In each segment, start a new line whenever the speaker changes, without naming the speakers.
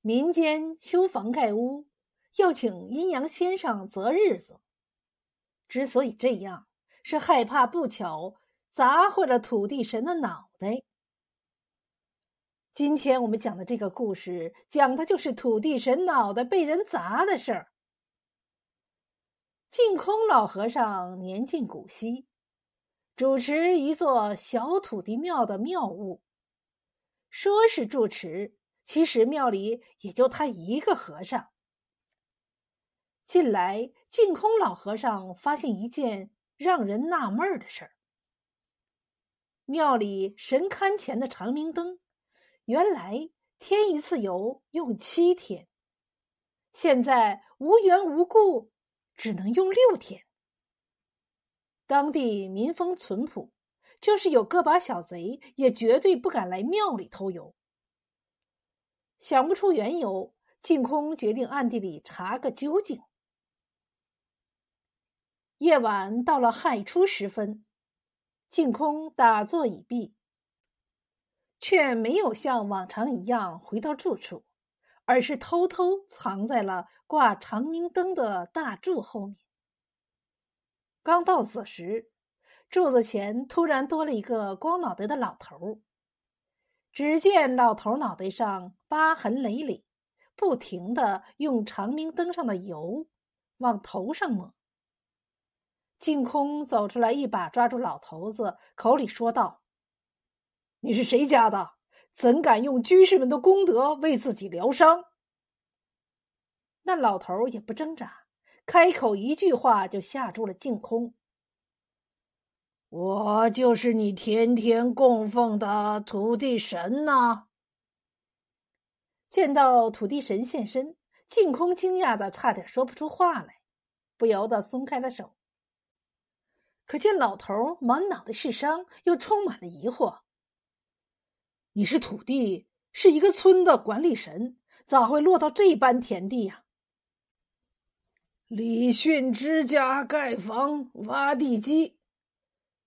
民间修房盖屋，要请阴阳先生择日子。之所以这样，是害怕不巧砸坏了土地神的脑袋。今天我们讲的这个故事，讲的就是土地神脑袋被人砸的事儿。净空老和尚年近古稀，主持一座小土地庙的庙务。说是住持，其实庙里也就他一个和尚。近来，净空老和尚发现一件让人纳闷的事儿：庙里神龛前的长明灯，原来添一次油用七天，现在无缘无故。只能用六天。当地民风淳朴，就是有个把小贼，也绝对不敢来庙里偷油。想不出缘由，净空决定暗地里查个究竟。夜晚到了亥初时分，净空打坐已毕，却没有像往常一样回到住处。而是偷偷藏在了挂长明灯的大柱后面。刚到此时，柱子前突然多了一个光脑袋的老头只见老头脑袋上疤痕累累，不停的用长明灯上的油往头上抹。净空走出来，一把抓住老头子，口里说道：“你是谁家的？”怎敢用居士们的功德为自己疗伤？那老头也不挣扎，开口一句话就吓住了净空。我就是你天天供奉的土地神呐！见到土地神现身，净空惊讶的差点说不出话来，不由得松开了手。可见老头满脑袋是伤，又充满了疑惑。你是土地，是一个村的管理神，咋会落到这般田地呀？李训之家盖房挖地基，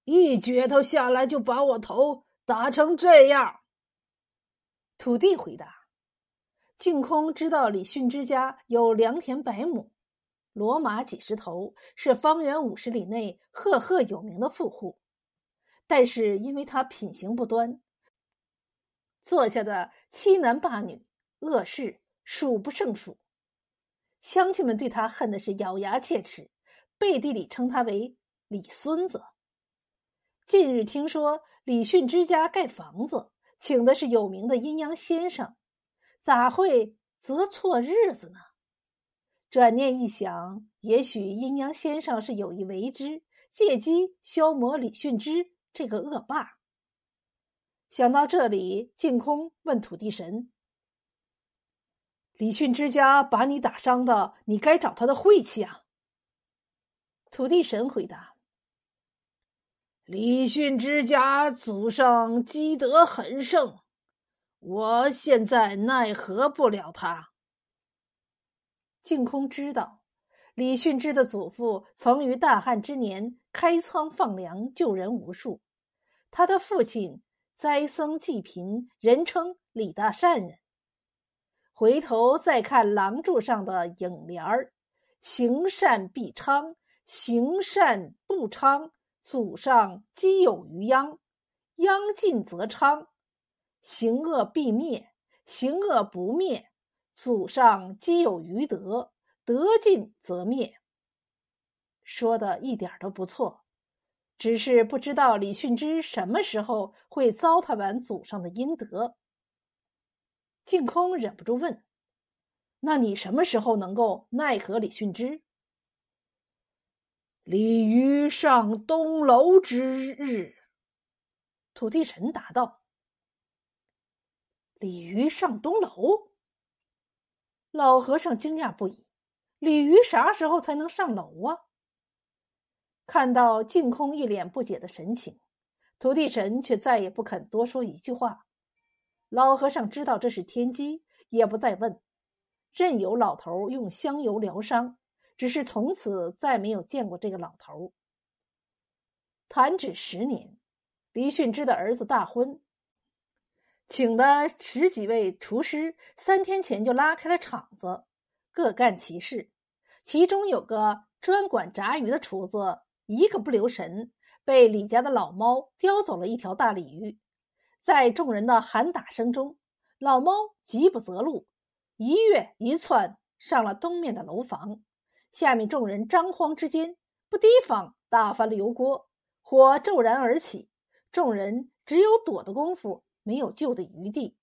一镢头下来就把我头打成这样。土地回答：“净空知道李训之家有良田百亩，骡马几十头，是方圆五十里内赫赫有名的富户，但是因为他品行不端。”做下的欺男霸女、恶事数不胜数，乡亲们对他恨的是咬牙切齿，背地里称他为“李孙子”。近日听说李训之家盖房子，请的是有名的阴阳先生，咋会择错日子呢？转念一想，也许阴阳先生是有意为之，借机消磨李训之这个恶霸。想到这里，净空问土地神：“李训之家把你打伤的，你该找他的晦气啊。”土地神回答：“李训之家祖上积德很盛，我现在奈何不了他。”净空知道，李训之的祖父曾于大旱之年开仓放粮，救人无数，他的父亲。栽僧济贫，人称李大善人。回头再看廊柱上的影联儿：“行善必昌，行善不昌，祖上积有余殃；殃尽则昌，行恶必灭，行恶不灭，祖上积有余德；德尽则灭。”说的一点都不错。只是不知道李训之什么时候会糟蹋完祖上的阴德。净空忍不住问：“那你什么时候能够奈何李训之？”鲤鱼上东楼之日，土地神答道：“鲤鱼上东楼。”老和尚惊讶不已：“鲤鱼啥时候才能上楼啊？”看到净空一脸不解的神情，土地神却再也不肯多说一句话。老和尚知道这是天机，也不再问，任由老头用香油疗伤。只是从此再没有见过这个老头。弹指十年，黎训之的儿子大婚，请的十几位厨师三天前就拉开了场子，各干其事。其中有个专管炸鱼的厨子，一个不留神，被李家的老猫叼走了一条大鲤鱼。在众人的喊打声中，老猫急不择路，一跃一窜上了东面的楼房。下面众人张慌之间，不提防打翻了油锅，火骤然而起。众人只有躲的功夫，没有救的余地。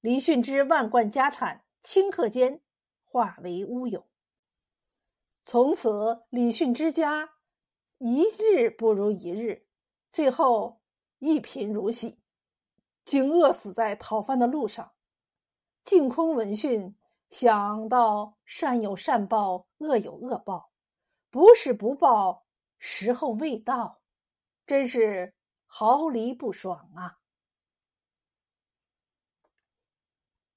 李训之万贯家产顷刻间化为乌有。从此，李训之家一日不如一日，最后一贫如洗，竟饿死在讨饭的路上。净空闻讯，想到善有善报，恶有恶报，不是不报，时候未到，真是毫厘不爽啊！